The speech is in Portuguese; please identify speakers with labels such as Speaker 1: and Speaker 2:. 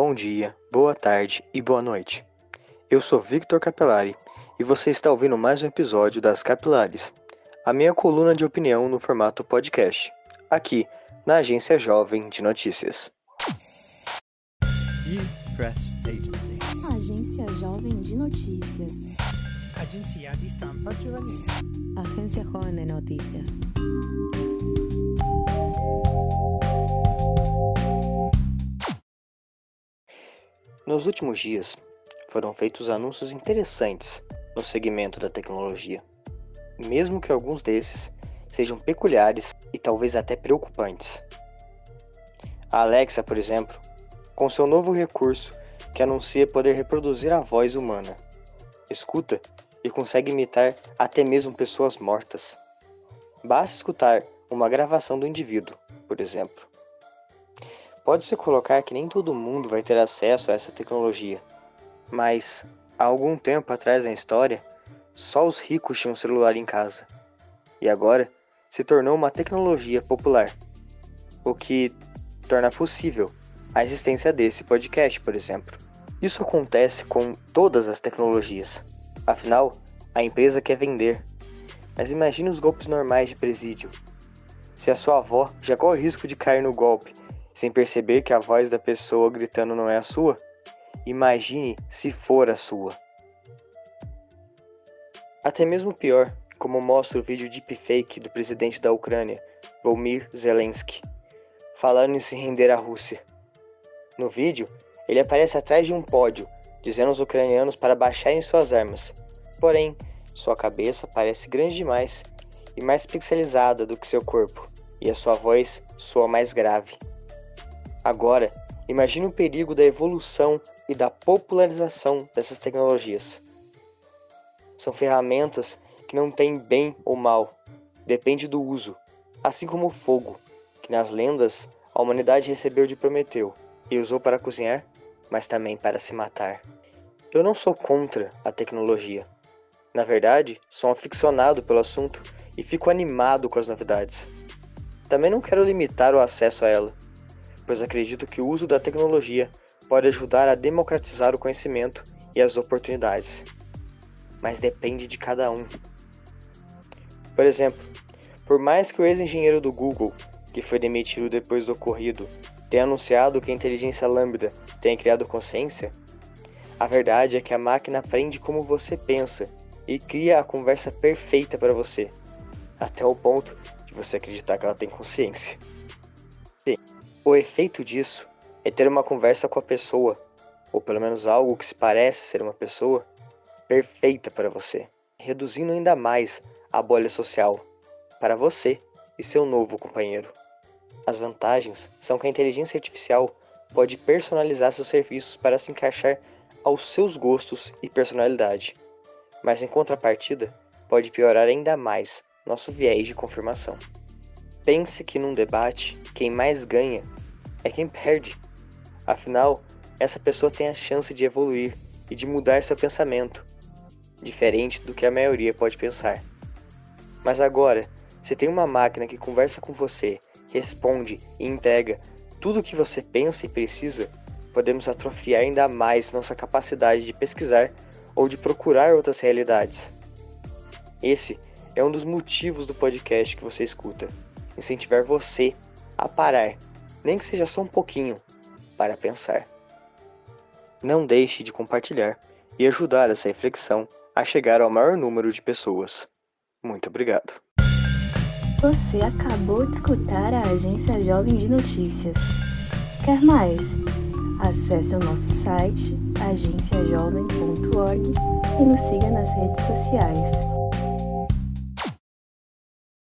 Speaker 1: Bom dia, boa tarde e boa noite. Eu sou Victor Capelari e você está ouvindo mais um episódio das Capilares, a minha coluna de opinião no formato podcast, aqui na Agência Jovem de Notícias.
Speaker 2: Youth Press Agency.
Speaker 3: Agência Jovem de Notícias.
Speaker 4: Agenzia di stampa giovanile.
Speaker 3: Agencia Joven de Noticias.
Speaker 1: Nos últimos dias, foram feitos anúncios interessantes no segmento da tecnologia, mesmo que alguns desses sejam peculiares e talvez até preocupantes. A Alexa, por exemplo, com seu novo recurso que anuncia poder reproduzir a voz humana, escuta e consegue imitar até mesmo pessoas mortas. Basta escutar uma gravação do indivíduo, por exemplo. Pode-se colocar que nem todo mundo vai ter acesso a essa tecnologia, mas há algum tempo atrás na história, só os ricos tinham celular em casa. E agora se tornou uma tecnologia popular, o que torna possível a existência desse podcast, por exemplo. Isso acontece com todas as tecnologias. Afinal, a empresa quer vender. Mas imagine os golpes normais de presídio. Se a sua avó já corre o risco de cair no golpe sem perceber que a voz da pessoa gritando não é a sua, imagine se for a sua. Até mesmo pior, como mostra o vídeo deepfake do presidente da Ucrânia, Volmir Zelensky, falando em se render à Rússia. No vídeo, ele aparece atrás de um pódio, dizendo aos ucranianos para baixarem suas armas. Porém, sua cabeça parece grande demais e mais pixelizada do que seu corpo, e a sua voz soa mais grave. Agora, imagine o perigo da evolução e da popularização dessas tecnologias. São ferramentas que não têm bem ou mal, depende do uso, assim como o fogo, que nas lendas a humanidade recebeu de Prometeu e usou para cozinhar, mas também para se matar. Eu não sou contra a tecnologia. Na verdade, sou um aficionado pelo assunto e fico animado com as novidades. Também não quero limitar o acesso a ela pois acredito que o uso da tecnologia pode ajudar a democratizar o conhecimento e as oportunidades. Mas depende de cada um. Por exemplo, por mais que o ex-engenheiro do Google, que foi demitido depois do ocorrido, tenha anunciado que a inteligência lambda tenha criado consciência, a verdade é que a máquina aprende como você pensa e cria a conversa perfeita para você, até o ponto de você acreditar que ela tem consciência. Sim. O efeito disso é ter uma conversa com a pessoa, ou pelo menos algo que se parece ser uma pessoa, perfeita para você, reduzindo ainda mais a bolha social para você e seu novo companheiro. As vantagens são que a inteligência artificial pode personalizar seus serviços para se encaixar aos seus gostos e personalidade, mas em contrapartida, pode piorar ainda mais nosso viés de confirmação. Pense que num debate, quem mais ganha é quem perde. Afinal, essa pessoa tem a chance de evoluir e de mudar seu pensamento, diferente do que a maioria pode pensar. Mas agora, se tem uma máquina que conversa com você, responde e entrega tudo o que você pensa e precisa, podemos atrofiar ainda mais nossa capacidade de pesquisar ou de procurar outras realidades. Esse é um dos motivos do podcast que você escuta incentivar você a parar nem que seja só um pouquinho, para pensar. Não deixe de compartilhar e ajudar essa reflexão a chegar ao maior número de pessoas. Muito obrigado.
Speaker 3: Você acabou de escutar a Agência Jovem de Notícias. Quer mais? Acesse o nosso site agenciajovem.org e nos siga nas redes sociais.